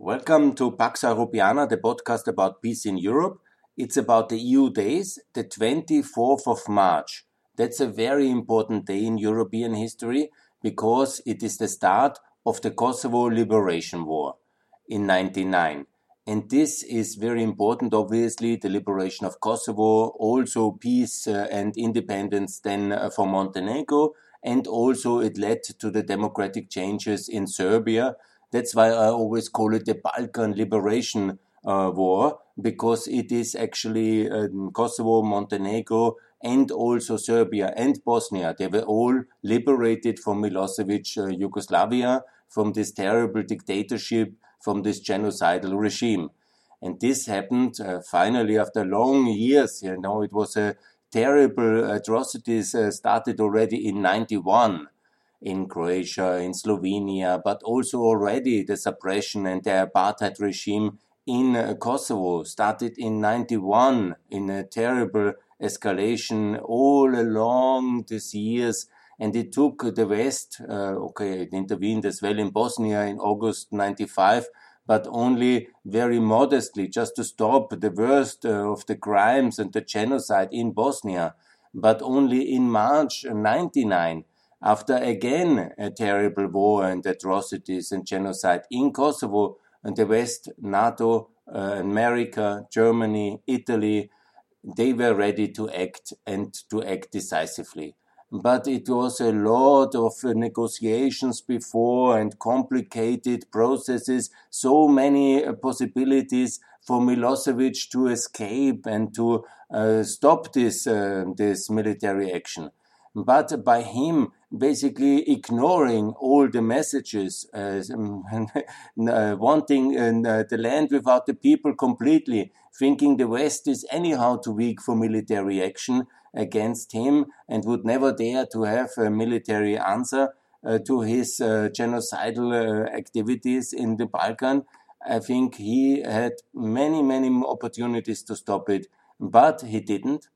Welcome to Pax Europiana, the podcast about peace in Europe. It's about the EU days, the 24th of March. That's a very important day in European history because it is the start of the Kosovo Liberation War in 99. And this is very important, obviously, the liberation of Kosovo, also peace uh, and independence then uh, for Montenegro, and also it led to the democratic changes in Serbia that's why I always call it the Balkan Liberation uh, War, because it is actually um, Kosovo, Montenegro, and also Serbia and Bosnia. They were all liberated from Milosevic, uh, Yugoslavia, from this terrible dictatorship, from this genocidal regime. And this happened uh, finally after long years. You know, it was a terrible atrocities uh, started already in 91 in Croatia, in Slovenia, but also already the suppression and the apartheid regime in uh, Kosovo started in 91 in a terrible escalation all along these years. And it took the West, uh, okay, it intervened as well in Bosnia in August 95, but only very modestly, just to stop the worst uh, of the crimes and the genocide in Bosnia. But only in March 99, after again a terrible war and atrocities and genocide in Kosovo and the West, NATO, uh, America, Germany, Italy, they were ready to act and to act decisively. But it was a lot of negotiations before and complicated processes, so many uh, possibilities for Milosevic to escape and to uh, stop this, uh, this military action but by him basically ignoring all the messages, uh, uh, wanting uh, the land without the people completely, thinking the West is anyhow too weak for military action against him and would never dare to have a military answer uh, to his uh, genocidal uh, activities in the Balkan. I think he had many, many opportunities to stop it, but he didn't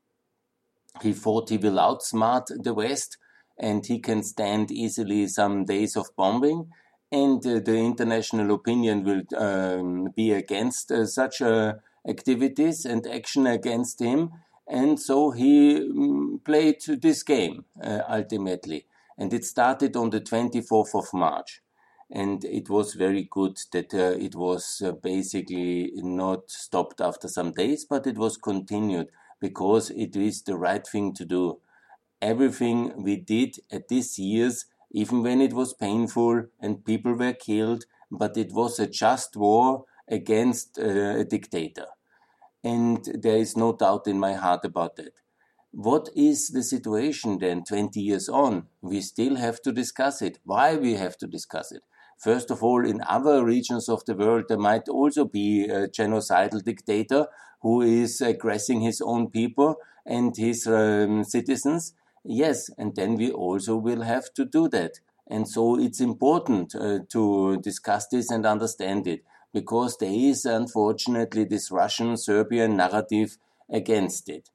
he thought he will outsmart the West and he can stand easily some days of bombing. And uh, the international opinion will um, be against uh, such uh, activities and action against him. And so he um, played this game uh, ultimately. And it started on the 24th of March. And it was very good that uh, it was uh, basically not stopped after some days, but it was continued because it is the right thing to do. Everything we did at this year's, even when it was painful and people were killed, but it was a just war against uh, a dictator. And there is no doubt in my heart about that. What is the situation then 20 years on? We still have to discuss it. Why we have to discuss it? First of all, in other regions of the world, there might also be a genocidal dictator who is aggressing his own people and his um, citizens. Yes, and then we also will have to do that. And so it's important uh, to discuss this and understand it because there is unfortunately this Russian Serbian narrative against it.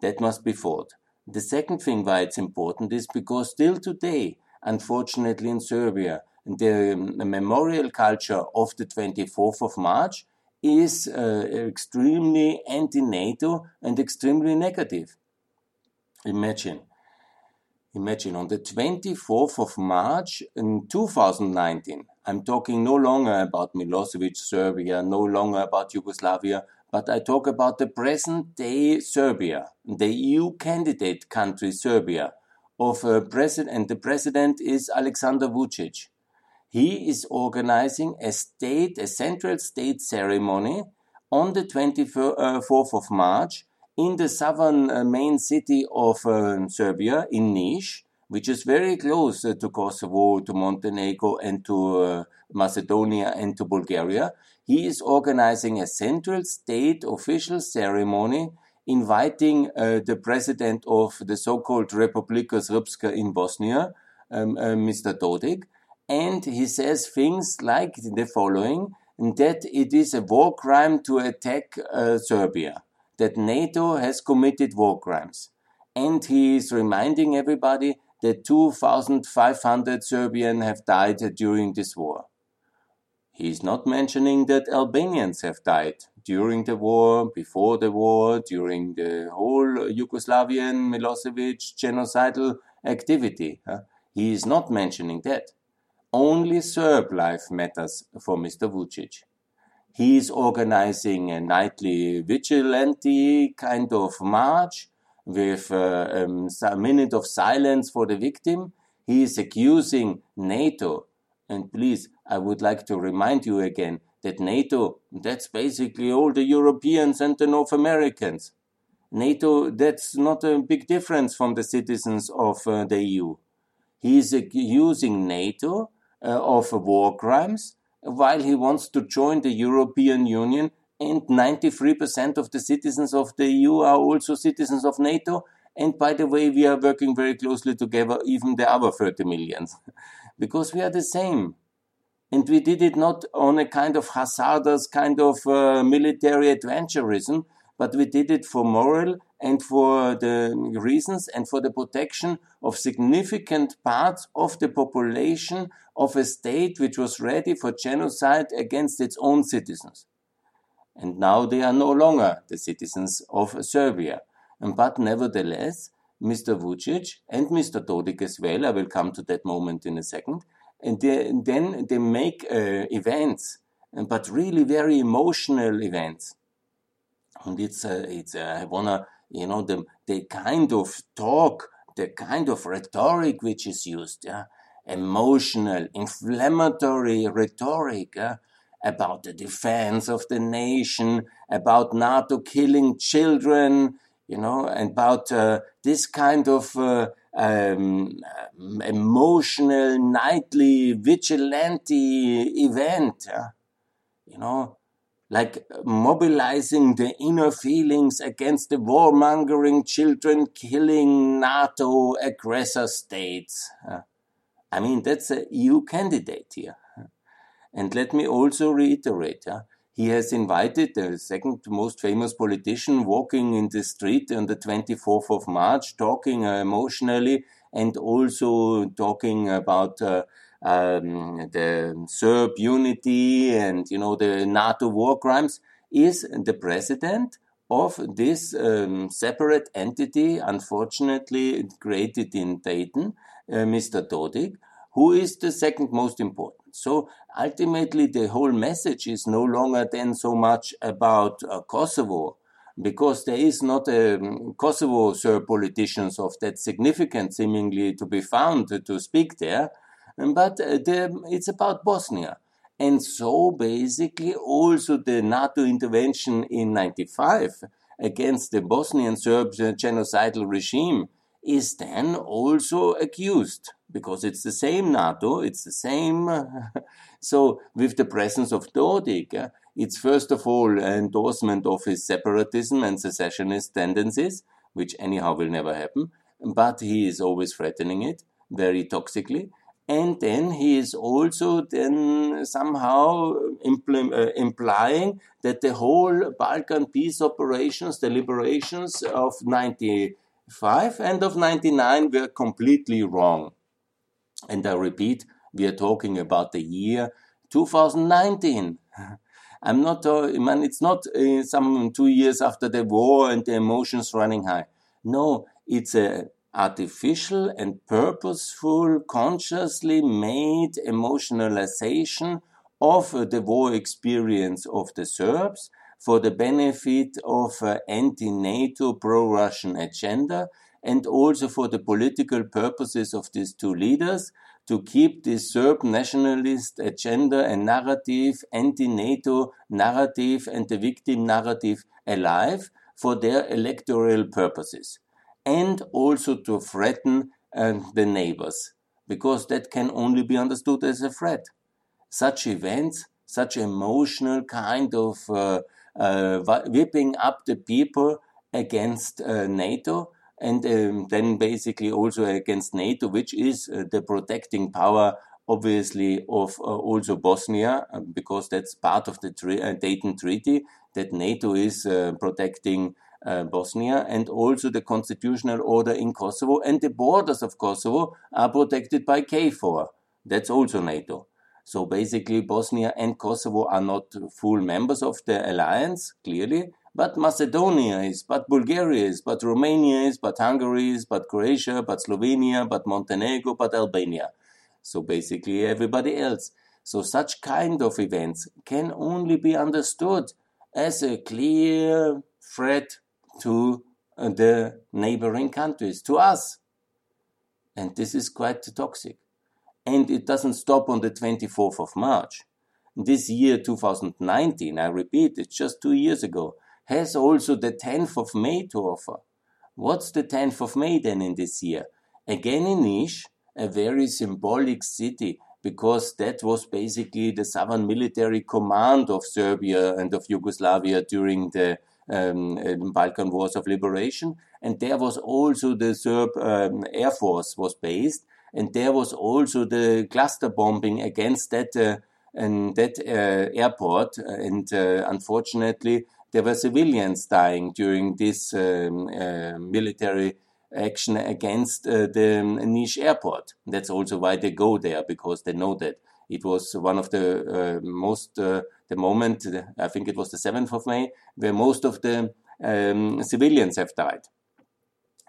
That must be fought. The second thing why it's important is because still today, unfortunately in Serbia, the memorial culture of the 24th of March is uh, extremely anti-NATO and extremely negative. Imagine, imagine on the 24th of March in 2019, I'm talking no longer about Milosevic, Serbia, no longer about Yugoslavia, but I talk about the present day Serbia, the EU candidate country Serbia, of a president, and the president is Alexander Vucic he is organizing a state, a central state ceremony on the 24th uh, of March in the southern uh, main city of uh, Serbia, in Niš, which is very close uh, to Kosovo, to Montenegro, and to uh, Macedonia and to Bulgaria. He is organizing a central state official ceremony inviting uh, the president of the so-called Republika Srpska in Bosnia, um, uh, Mr. Dodik, and he says things like the following that it is a war crime to attack Serbia, that NATO has committed war crimes. And he is reminding everybody that 2,500 Serbians have died during this war. He is not mentioning that Albanians have died during the war, before the war, during the whole Yugoslavian Milosevic genocidal activity. He is not mentioning that. Only Serb life matters for Mr. Vucic. He is organizing a nightly vigilante kind of march with uh, um, a minute of silence for the victim. He is accusing NATO. And please, I would like to remind you again that NATO, that's basically all the Europeans and the North Americans. NATO, that's not a big difference from the citizens of uh, the EU. He is accusing NATO uh, of war crimes while he wants to join the European Union and 93% of the citizens of the EU are also citizens of NATO. And by the way, we are working very closely together, even the other 30 millions, because we are the same. And we did it not on a kind of hazardous kind of uh, military adventurism, but we did it for moral and for the reasons and for the protection of significant parts of the population of a state which was ready for genocide against its own citizens. And now they are no longer the citizens of Serbia. But nevertheless, Mr. Vucic and Mr. Dodik as well, I will come to that moment in a second, and they, then they make uh, events, but really very emotional events. And it's, uh, it's uh, I wanna, you know, the, the kind of talk, the kind of rhetoric which is used, yeah, emotional, inflammatory rhetoric, yeah, about the defense of the nation, about NATO killing children, you know, and about uh, this kind of uh, um, emotional, nightly, vigilante event, uh, you know, like mobilizing the inner feelings against the warmongering, children killing NATO aggressor states. Uh, I mean, that's a EU candidate here. And let me also reiterate, yeah, he has invited the second most famous politician walking in the street on the 24th of March, talking uh, emotionally and also talking about uh, um, the Serb unity and you know the NATO war crimes, is the president of this um, separate entity, unfortunately created in Dayton, uh, Mr. Dodik, who is the second most important. So ultimately, the whole message is no longer then so much about uh, Kosovo, because there is not a um, Kosovo Serb politicians of that significance seemingly to be found to, to speak there, but uh, the, it's about Bosnia. And so basically also the NATO intervention in 95 against the Bosnian Serb genocidal regime is then also accused because it's the same NATO, it's the same. so, with the presence of Dodik, it's first of all an endorsement of his separatism and secessionist tendencies, which anyhow will never happen, but he is always threatening it very toxically. And then he is also then somehow impl- uh, implying that the whole Balkan peace operations, the liberations of 95 and of 99 were completely wrong and I repeat, we are talking about the year 2019. I'm not, uh, man, it's not uh, some two years after the war and the emotions running high. No, it's a artificial and purposeful, consciously made emotionalization of uh, the war experience of the Serbs for the benefit of uh, anti-NATO pro-Russian agenda and also for the political purposes of these two leaders to keep the Serb nationalist agenda and narrative, anti-NATO narrative and the victim narrative alive for their electoral purposes and also to threaten uh, the neighbors because that can only be understood as a threat. Such events, such emotional kind of uh, uh, whipping up the people against uh, NATO and um, then basically also against NATO, which is uh, the protecting power, obviously, of uh, also Bosnia, because that's part of the tre- Dayton Treaty that NATO is protecting uh, Bosnia, and also the constitutional order in Kosovo, and the borders of Kosovo are protected by KFOR. That's also NATO. So basically, Bosnia and Kosovo are not full members of the alliance, clearly, but Macedonia is, but Bulgaria is, but Romania is, but Hungary is, but Croatia, but Slovenia, but Montenegro, but Albania. So basically, everybody else. So such kind of events can only be understood as a clear threat to uh, the neighboring countries, to us. And this is quite toxic. And it doesn't stop on the 24th of March. This year, 2019, I repeat, it's just two years ago, has also the 10th of May to offer. What's the 10th of May then in this year? Again in Niš, a very symbolic city because that was basically the southern military command of Serbia and of Yugoslavia during the um, um, Balkan Wars of Liberation. And there was also the Serb um, Air Force was based, and there was also the cluster bombing against that uh, and that uh, airport. And uh, unfortunately, there were civilians dying during this um, uh, military action against uh, the Nish airport. That's also why they go there because they know that it was one of the uh, most the moment I think it was the seventh of May where most of the um, civilians have died.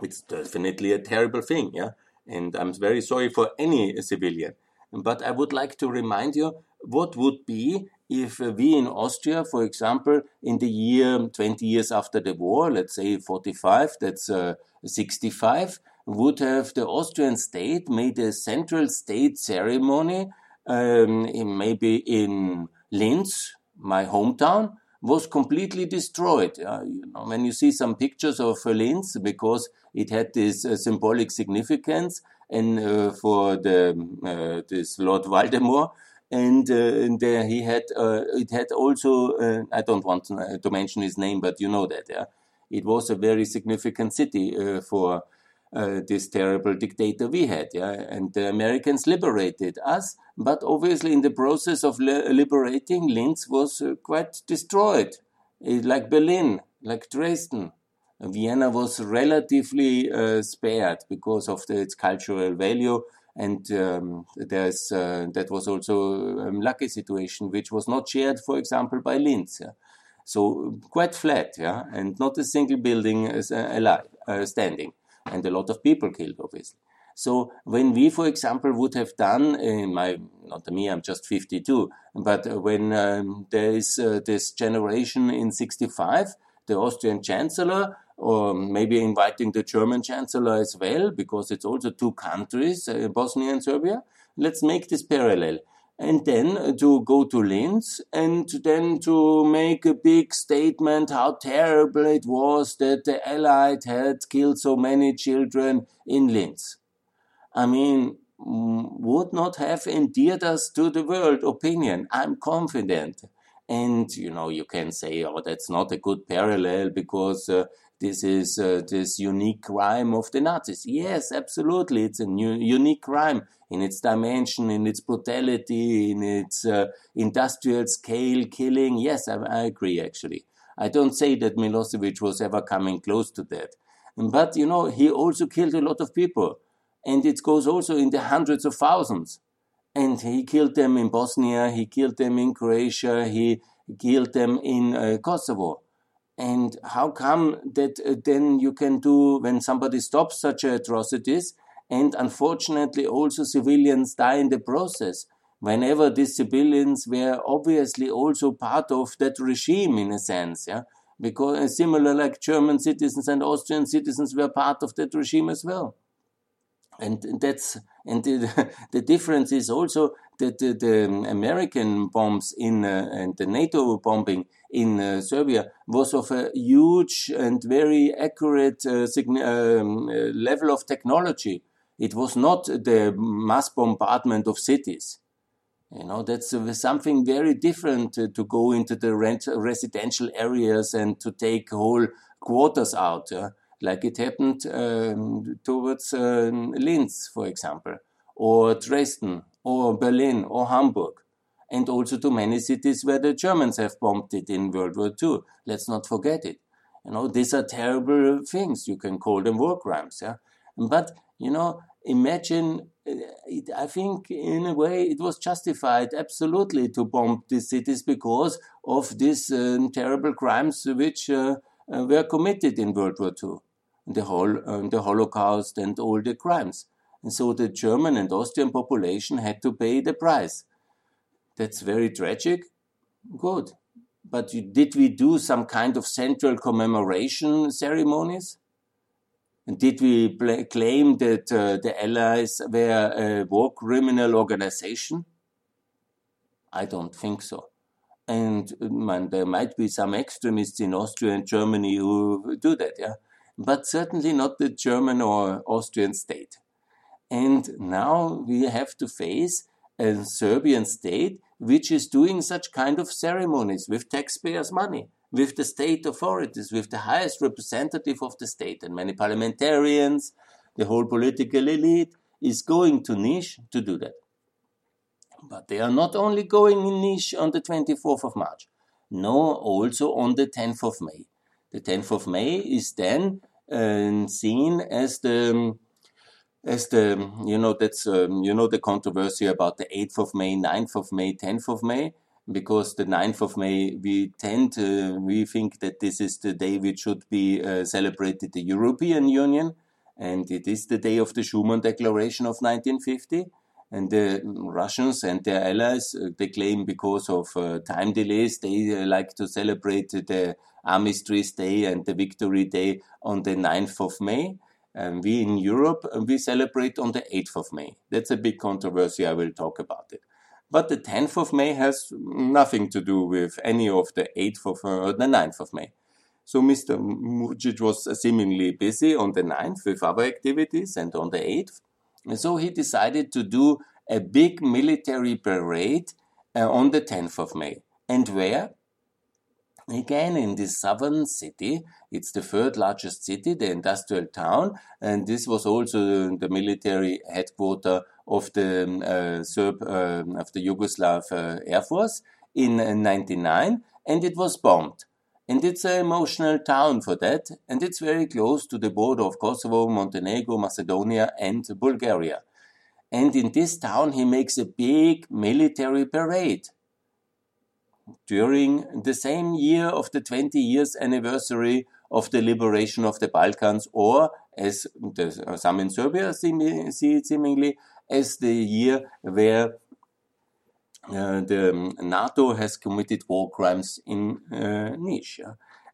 It's definitely a terrible thing, yeah, and I'm very sorry for any civilian. But I would like to remind you what would be if we in Austria, for example, in the year 20 years after the war, let's say 45, that's uh, 65, would have the Austrian state made a central state ceremony, um, in maybe in Linz, my hometown, was completely destroyed. Uh, you know, when you see some pictures of uh, Linz, because it had this uh, symbolic significance, and uh, for the uh, this Lord Voldemort, and, uh, and there he had it had also I don't want to, to, mention his name, but you know that yeah, it was a very significant city for. This terrible dictator we had, yeah, and the Americans liberated us, but obviously in the process of liberating, Linz was quite destroyed, like Berlin, like Dresden, Vienna was relatively uh, spared because of the, its cultural value. And um, there's uh, that was also a lucky situation, which was not shared, for example, by Linz. Yeah? So quite flat, yeah, and not a single building is uh, alive, uh, standing, and a lot of people killed, obviously. So when we, for example, would have done in my not me, I'm just 52, but when um, there is uh, this generation in 65, the Austrian Chancellor or maybe inviting the German Chancellor as well, because it's also two countries, uh, Bosnia and Serbia. Let's make this parallel. And then to go to Linz and then to make a big statement how terrible it was that the Allied had killed so many children in Linz. I mean, mm, would not have endeared us to the world opinion. I'm confident. And, you know, you can say, oh, that's not a good parallel because uh, this is uh, this unique crime of the Nazis. Yes, absolutely, it's a new, unique crime in its dimension, in its brutality, in its uh, industrial scale killing. Yes, I, I, agree. Actually, I don't say that Milosevic was ever coming close to that, but you know he also killed a lot of people, and it goes also in the hundreds of thousands. And he killed them in Bosnia, he killed them in Croatia, he killed them in uh, Kosovo and how come that uh, then you can do when somebody stops such atrocities and unfortunately also civilians die in the process? Whenever these civilians were obviously also part of that regime in a sense, yeah? Because uh, similar like German citizens and Austrian citizens were part of that regime as well. And that's and the, the difference is also that the, the American bombs in uh, and the NATO bombing in uh, Serbia was of a huge and very accurate uh, um, uh, level of technology. It was not the mass bombardment of cities. You know, that's uh, something very different uh, to go into the residential areas and to take whole quarters out, like it happened um, towards um, Linz, for example, or Dresden, or Berlin, or Hamburg and also to many cities where the Germans have bombed it in World War II. Let's not forget it. You know, these are terrible things. You can call them war crimes. Yeah, but you know, imagine it, I think in a way it was justified absolutely to bomb these cities because of these uh, terrible crimes which uh, uh, were committed in World War II, the whole uh, the Holocaust and all the crimes. And so the German and Austrian population had to pay the price. That's very tragic. Good. But did we do some kind of central commemoration ceremonies? And did we claim that uh, the Allies were a war criminal organization? I don't think so. And man, there might be some extremists in Austria and Germany who do that, yeah, but certainly not the German or Austrian state. And now we have to face a Serbian state which is doing such kind of ceremonies with taxpayers' money with the state authorities, with the highest representative of the state, and many parliamentarians, the whole political elite is going to Niš to do that. But they are not only going in Niš on the 24th of March, no, also on the 10th of May. The 10th of May is then uh, seen as the as the you know that's um, you know the controversy about the 8th of May, 9th of May, 10th of May because the 9th of May, we tend to, we think that this is the day which should be uh, celebrated the European Union, and it is the day of the Schuman Declaration of 1950. And the Russians and their allies, uh, they claim because of uh, time delays, they uh, like to celebrate the Armistice Day and the Victory Day on the 9th of May. And we in Europe, we celebrate on the 8th of May. That's a big controversy. I will talk about it. But the 10th of May has nothing to do with any of the 8th of or the 9th of May. So Mr. Vucic was seemingly busy on the 9th with other activities and on the 8th. And so he decided to do a big military parade uh, on the 10th of May. And where? Again, in this southern city, it's the third largest city, the industrial town, and this was also the military headquarters of the uh, Serb, uh, of the Yugoslav uh, Air Force in 99, and it was bombed. And it's an emotional town for that, and it's very close to the border of Kosovo, Montenegro, Macedonia, and Bulgaria. And in this town, he makes a big military parade during the same year of the 20 years anniversary of the liberation of the Balkans, or as the, some in Serbia see it seemingly, as the year where the um, NATO has committed war crimes in uh, Niš.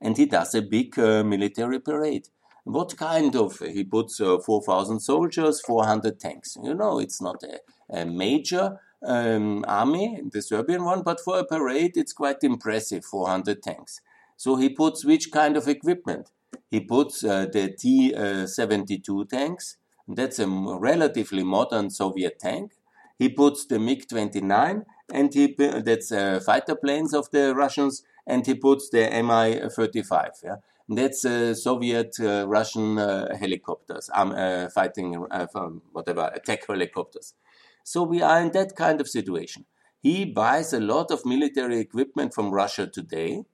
And he does a big uh, military parade. What kind of? He puts uh, 4,000 soldiers, 400 tanks. You know, it's not a, a major um, army, the Serbian one, but for a parade, it's quite impressive 400 tanks. So he puts which kind of equipment? He puts uh, the T uh, 72 tanks, that's a relatively modern Soviet tank. He puts the MiG 29, and he that's uh, fighter planes of the Russians, and he puts the Mi 35. Yeah? That's uh, Soviet uh, Russian uh, helicopters, um, uh, fighting uh, whatever attack helicopters. So we are in that kind of situation. He buys a lot of military equipment from Russia today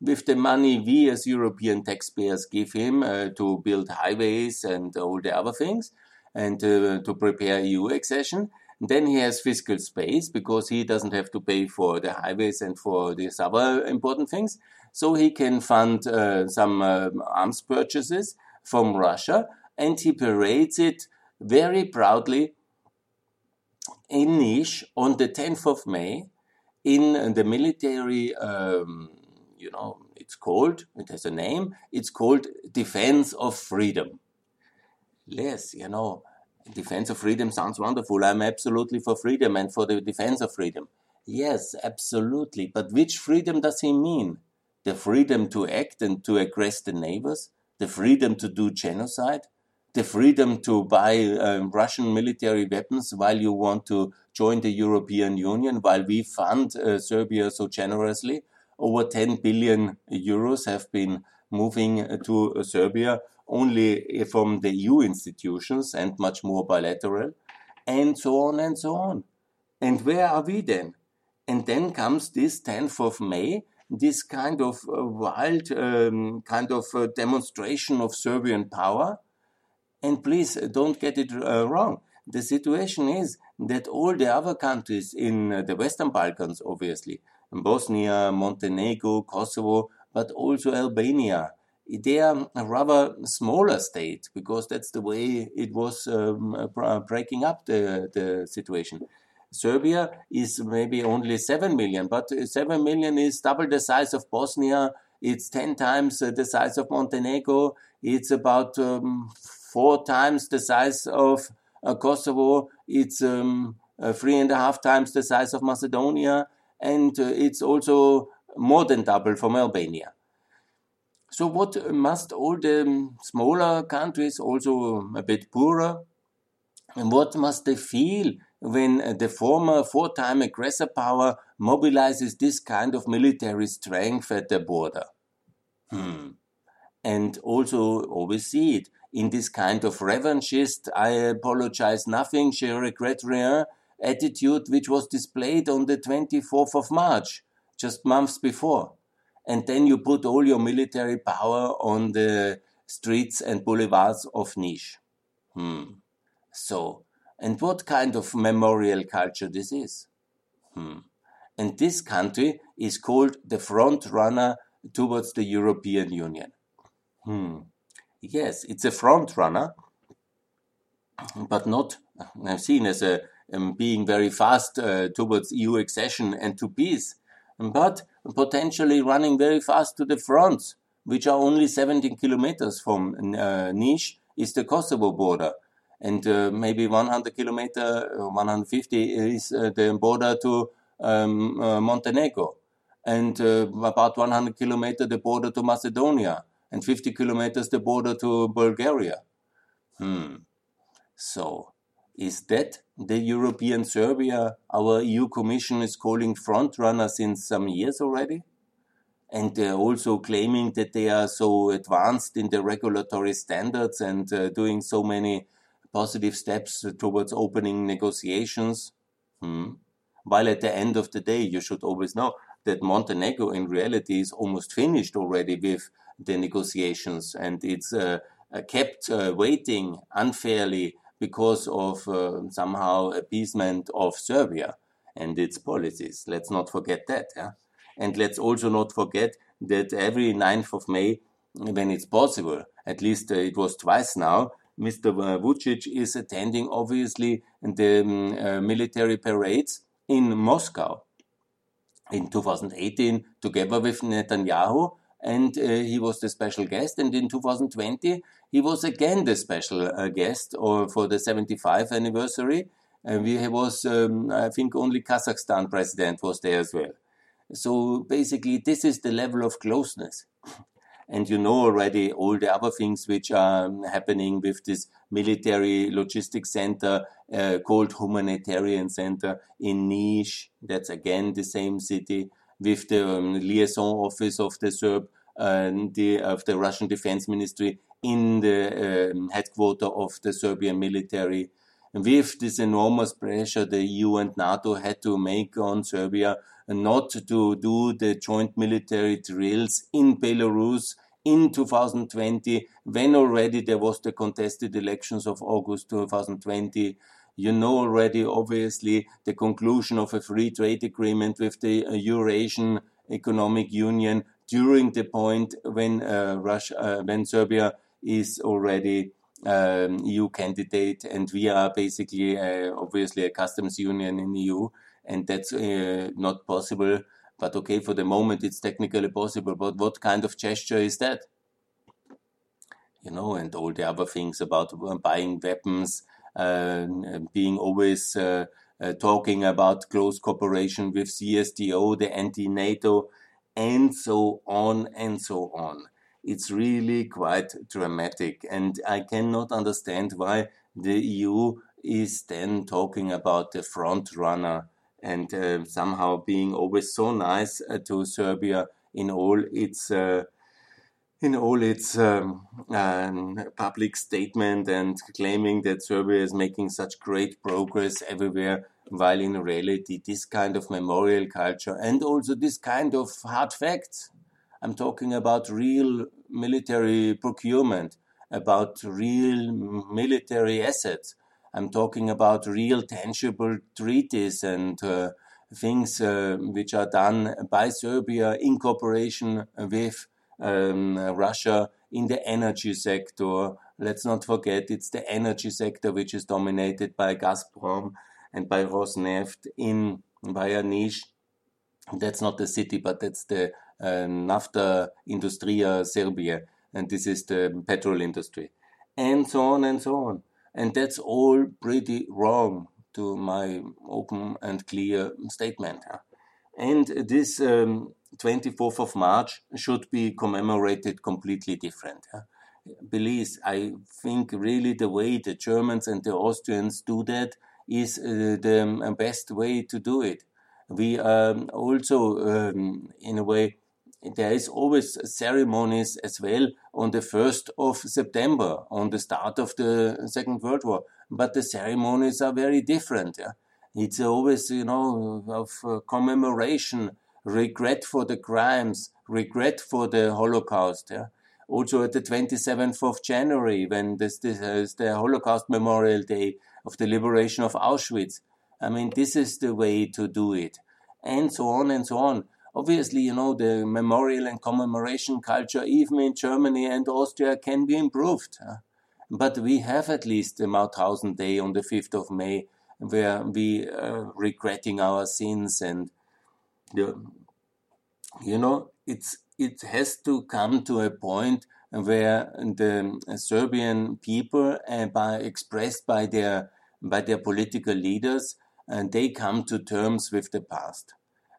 with the money we as European taxpayers give him to build highways and all the other things and to prepare EU accession. Then he has fiscal space because he doesn't have to pay for the highways and for these other important things. So he can fund uh, some uh, arms purchases from Russia and he parades it very proudly in Niš on the 10th of May in the military um, you know, it's called, it has a name, it's called Defense of Freedom. Yes, you know, defense of freedom sounds wonderful. I'm absolutely for freedom and for the defense of freedom. Yes, absolutely. But which freedom does he mean? The freedom to act and to aggress the neighbors? The freedom to do genocide? The freedom to buy um, Russian military weapons while you want to join the European Union, while we fund uh, Serbia so generously? over 10 billion euros have been moving to Serbia only from the EU institutions and much more bilateral, and so on and so on. And where are we then? And then comes this 10th of May, this kind of uh, wild um, kind of uh, demonstration of Serbian power. And please don't get it uh, wrong. the situation is that all the other countries in uh, the Western Balkans, obviously, Bosnia, Montenegro, Kosovo, but also Albania, they are a rather smaller state because that's the way it was um, breaking up the, the situation. Serbia is maybe only 7 million, but 7 million is double the size of Bosnia. It's 10 times the size of Montenegro. It's about um, four times the size of uh, Kosovo. It's um, uh, three and a half times the size of Macedonia. And uh, it's also more than double from Albania. So what must all the um, smaller countries, also um, a bit poorer, and what must they feel when uh, the former four-time aggressor power mobilizes this kind of military strength at the border? Hmm. And also always see it in this kind of revanchist, I apologize nothing, je regrette rien attitude which was displayed on the 24th of March, just months before and then you put all your military power on the streets and boulevards of Niš. Hmm. So, and what kind of memorial culture this is? Hmm. And this country is called the front runner towards the European Union. Hmm. Yes, it's a front runner, but not seen as a um, being very fast uh, towards EU accession and to peace but potentially running very fast to the fronts, which are only 17 kilometers from uh, Niš, is the Kosovo border. And uh, maybe 100 kilometer, 150 is uh, the border to um, uh, Montenegro. And uh, about 100 kilometers the border to Macedonia. And 50 kilometers the border to Bulgaria. Hmm. So, is that the European Serbia, our EU Commission is calling frontrunner since some years already? And uh, also claiming that they are so advanced in the regulatory standards and uh, doing so many positive steps towards opening negotiations. Hmm. While at the end of the day, you should always know that Montenegro in reality is almost finished already with the negotiations and it's uh kept uh, waiting unfairly because of uh, somehow appeasement of Serbia and its policies. Let's not forget that. Yeah? And let's also not forget that every 9th of May, when it's possible, at least uh, it was twice now, Mr. Vucic is attending obviously the um, uh, military parades in Moscow in 2018 together with Netanyahu and uh, he was the special guest. And in 2020, he was again the special uh, guest or for the 75th anniversary. And we was, um, I think, only Kazakhstan president was there as well. So basically, this is the level of closeness. And you know already all the other things which are happening with this military logistics center uh, called Humanitarian Center in Niš. That's again the same city with the um, liaison office of the Serb the, of the Russian Defense Ministry in the um, headquarters of the Serbian military. And With this enormous pressure the EU and NATO had to make on Serbia not to do the joint military drills in Belarus in 2020, when already there was the contested elections of August 2020 you know already, obviously, the conclusion of a free trade agreement with the uh, Eurasian Economic Union during the point when uh, Russia, uh, when Serbia is already um, EU candidate, and we are basically uh, obviously a customs union in EU, and that's uh, not possible. But okay, for the moment, it's technically possible. But what kind of gesture is that? You know, and all the other things about buying weapons, uh, being always uh, uh, talking about close cooperation with CSTO, the anti-NATO, and so on and so on. It's really quite dramatic, and I cannot understand why the EU is then talking about the front runner and uh, somehow being always so nice uh, to Serbia in all its uh, in all its um, um, public statement and claiming that Serbia is making such great progress everywhere, while in reality, this kind of memorial culture and also this kind of hard facts. I'm talking about real military procurement, about real military assets, I'm talking about real tangible treaties and uh, things uh, which are done by Serbia in cooperation with um, Russia in the energy sector. Let's not forget it's the energy sector which is dominated by Gazprom and by Rosneft in Bayanish. That's not the city, but that's the uh, Nafta Industria Serbia, and this is the petrol industry, and so on and so on. And that's all pretty wrong to my open and clear statement. And this um, 24th of March should be commemorated completely different. Please, I think really the way the Germans and the Austrians do that is uh, the um, best way to do it. We um, also, um, in a way, there is always ceremonies as well on the 1st of September, on the start of the Second World War. But the ceremonies are very different. Yeah? It's always, you know, of uh, commemoration, regret for the crimes, regret for the Holocaust. Yeah? Also at the 27th of January, when this, this is the Holocaust Memorial Day of the liberation of Auschwitz. I mean, this is the way to do it. And so on and so on. Obviously, you know, the memorial and commemoration culture, even in Germany and Austria, can be improved. But we have at least the Mauthausen Day on the 5th of May, where we are regretting our sins and, you know, it's it has to come to a point where the Serbian people, uh, by, expressed by their by their political leaders, and they come to terms with the past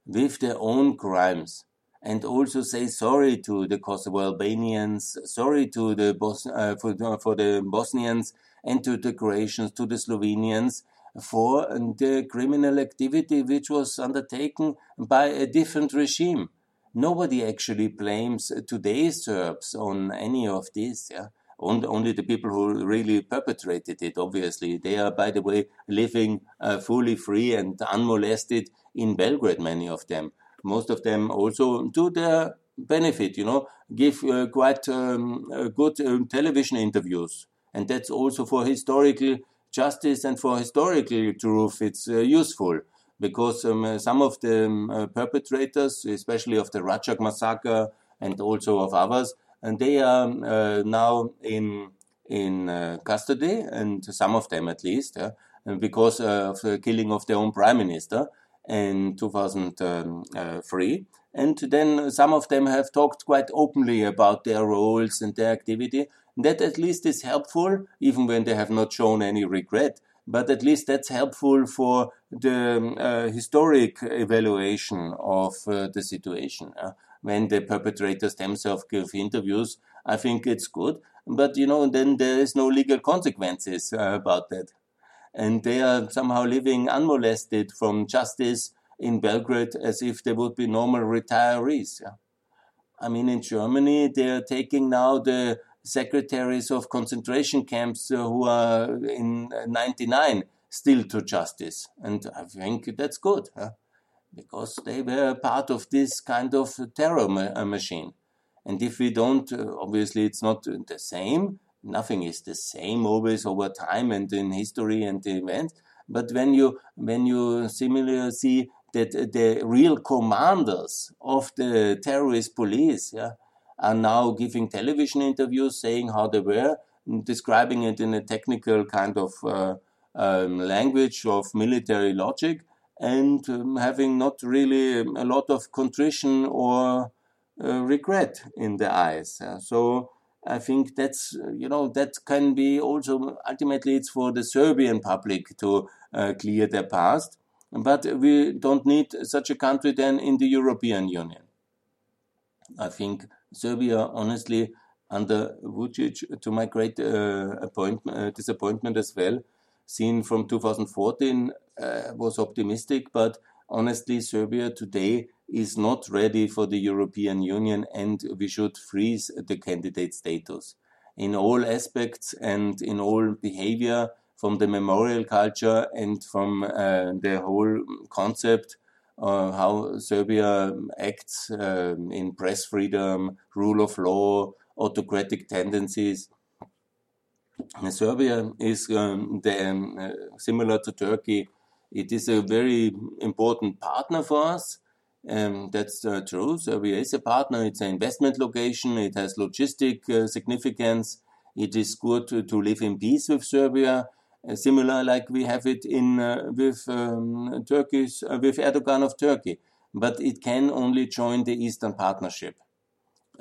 with their own crimes and also say sorry to the Kosovo Albanians, sorry to the Bos- uh, for, for the Bosnians and to the Croatians, to the Slovenians for the criminal activity which was undertaken by a different regime. Nobody actually blames today's Serbs on any of this. Yeah? only the people who really perpetrated it, obviously. They are, by the way, living uh, fully free and unmolested in Belgrade, many of them. Most of them also to their benefit, you know, give uh, quite um, uh, good um, television interviews. And that's also for historical justice and for historical truth, it's uh, useful. Because um, uh, some of the um, uh, perpetrators, especially of the Racak massacre and also of others, and they are uh, now in in uh, custody, and some of them at least, because of the killing of their own prime minister in 2003. And then some of them have talked quite openly about their roles and their activity. That at least is helpful, even when they have not shown any regret. But at least that's helpful for the uh, historic evaluation of uh, the situation. Uh, when the perpetrators themselves give interviews, I think it's good. But you know, then there is no legal consequences uh, about that, and they are somehow living unmolested from justice in Belgrade as if they would be normal retirees. Yeah? I mean, in Germany, they are taking now the secretaries of concentration camps uh, who are in '99 still to justice, and I think that's good. Huh? because they were part of this kind of terror ma uh, machine. And if we don't, uh, obviously it's not the same. Nothing is the same always over time and in history and the events. But when you when you similarly see that the real commanders of the terrorist police yeah, are now giving television interviews saying how they were, describing it in a technical kind of uh, um, language of military logic, and um, having not really a lot of contrition or uh, regret in the eyes. Uh, so I think that's you know that can be also ultimately it's for the Serbian public to uh, clear their past, but we don't need such a country then in the European Union. I think Serbia, honestly, under Vucic, to my great uh, uh, disappointment as well, seen from 2014 uh, was optimistic, but honestly, Serbia today is not ready for the European Union and we should freeze the candidate status. In all aspects and in all behavior from the memorial culture and from uh, the whole concept uh, how Serbia acts uh, in press freedom, rule of law, autocratic tendencies. Serbia is um, the, um, uh, similar to Turkey. It is a very important partner for us. Um, that's uh, true. Serbia is a partner. It's an investment location. It has logistic uh, significance. It is good to, to, live in peace with Serbia, similar like we have it in uh, with um, uh, with Erdogan of Turkey. But it can only join the Eastern Partnership,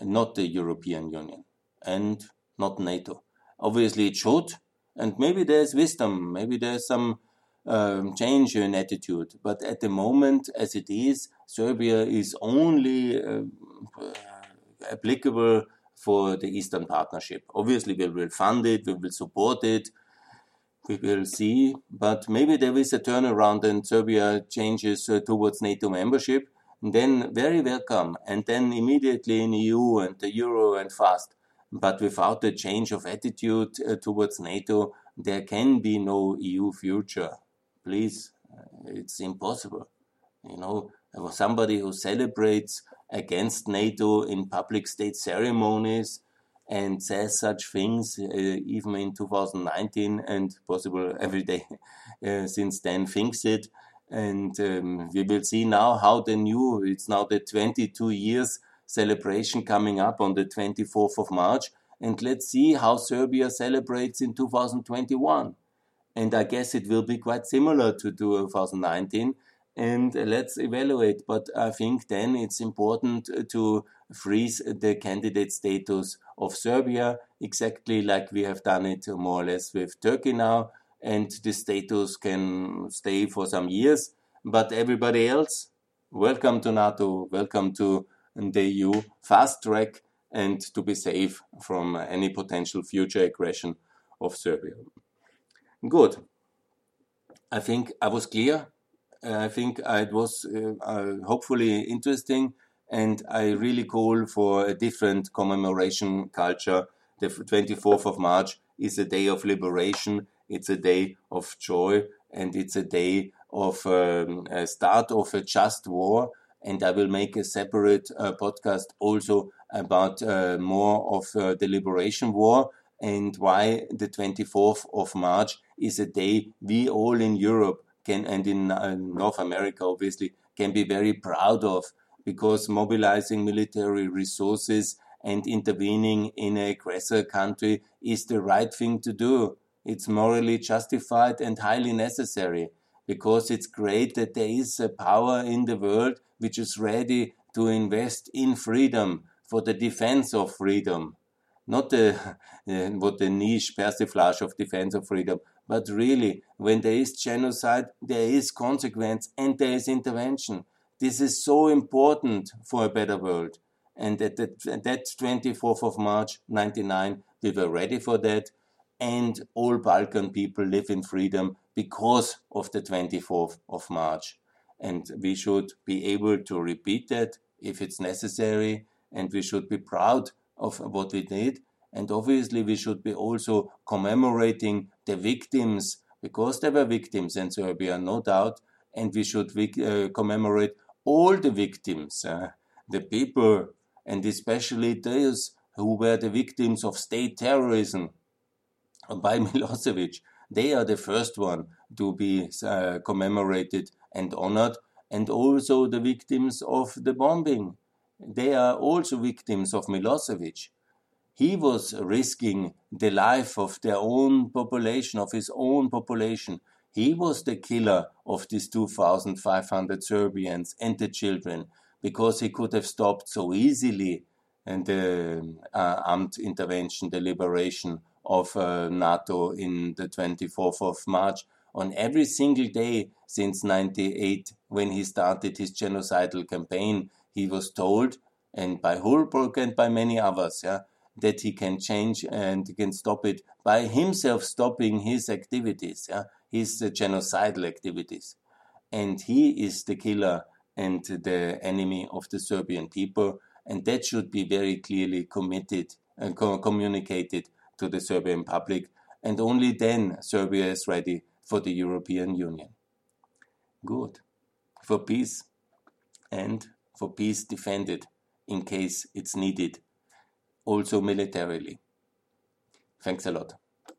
not the European Union, and not NATO. Obviously, it should, and maybe there's wisdom. Maybe there's some um, change in attitude. But at the moment, as it is, Serbia is only uh, applicable for the Eastern Partnership. Obviously, we will fund it, we will support it, we will see. But maybe there is a turnaround and Serbia changes uh, towards NATO membership. then very welcome, and then immediately in EU and the euro and fast. But without a change of attitude uh, towards NATO, there can be no EU future please, uh, it's impossible. You know, somebody who celebrates against NATO in public state ceremonies and says such things uh, even in 2019 and possible every day uh, since then thinks it. And um, we will see now how the new, it's now the 22 years celebration coming up on the 24th of March. And let's see how Serbia celebrates in 2021 and I guess it will be quite similar to 2019. And let's evaluate. But I think then it's important uh, to freeze the candidate status of Serbia, exactly like we have done it more or less with Turkey now. And the status can stay for some years. But everybody else, welcome to NATO, welcome to the EU, fast track, and to be safe from any potential future aggression of Serbia. Good. I think I was clear. Uh, I think it was uh, uh, hopefully interesting, and I really call for a different commemoration culture. The 24th of March is a day of liberation. It's a day of joy, and it's a day of um, a start of a just war. And I will make a separate uh, podcast also about uh, more of uh, the liberation war and why the 24th of March is a day we all in Europe can and in uh, North America obviously can be very proud of because mobilizing military resources and intervening in an aggressor country is the right thing to do. It's morally justified and highly necessary because it's great that there is a power in the world which is ready to invest in freedom for the defense of freedom not the what the niche persiflage of defense of freedom, but really when there is genocide, there is consequence and there is intervention. This is so important for a better world. And at that, that 24th of March 99, we were ready for that. And all Balkan people live in freedom because of the 24th of March. And we should be able to repeat that if it's necessary. And we should be proud of what we did. And obviously, we should be also commemorating the victims because there were victims in Serbia, no doubt. And we should uh, commemorate all the victims, uh, the people, and especially those who were the victims of state terrorism by Milosevic. They are the first one to be uh, commemorated and honored, and also the victims of the bombing they are also victims of Milosevic. He was risking the life of their own population, of his own population. He was the killer of these 2,500 Serbians and the children because he could have stopped so easily and the uh, armed intervention, the liberation of uh, NATO in the 24th of March on every single day since 98 when he started his genocidal campaign he was told, and by Holbrooke and by many others, yeah, that he can change and can stop it by himself stopping his activities, yeah, his uh, genocidal activities. And he is the killer and the enemy of the Serbian people, and that should be very clearly committed and co communicated to the Serbian public, and only then Serbia is ready for the European Union. Good. For peace and for peace defended in case it's needed, also militarily. Thanks a lot.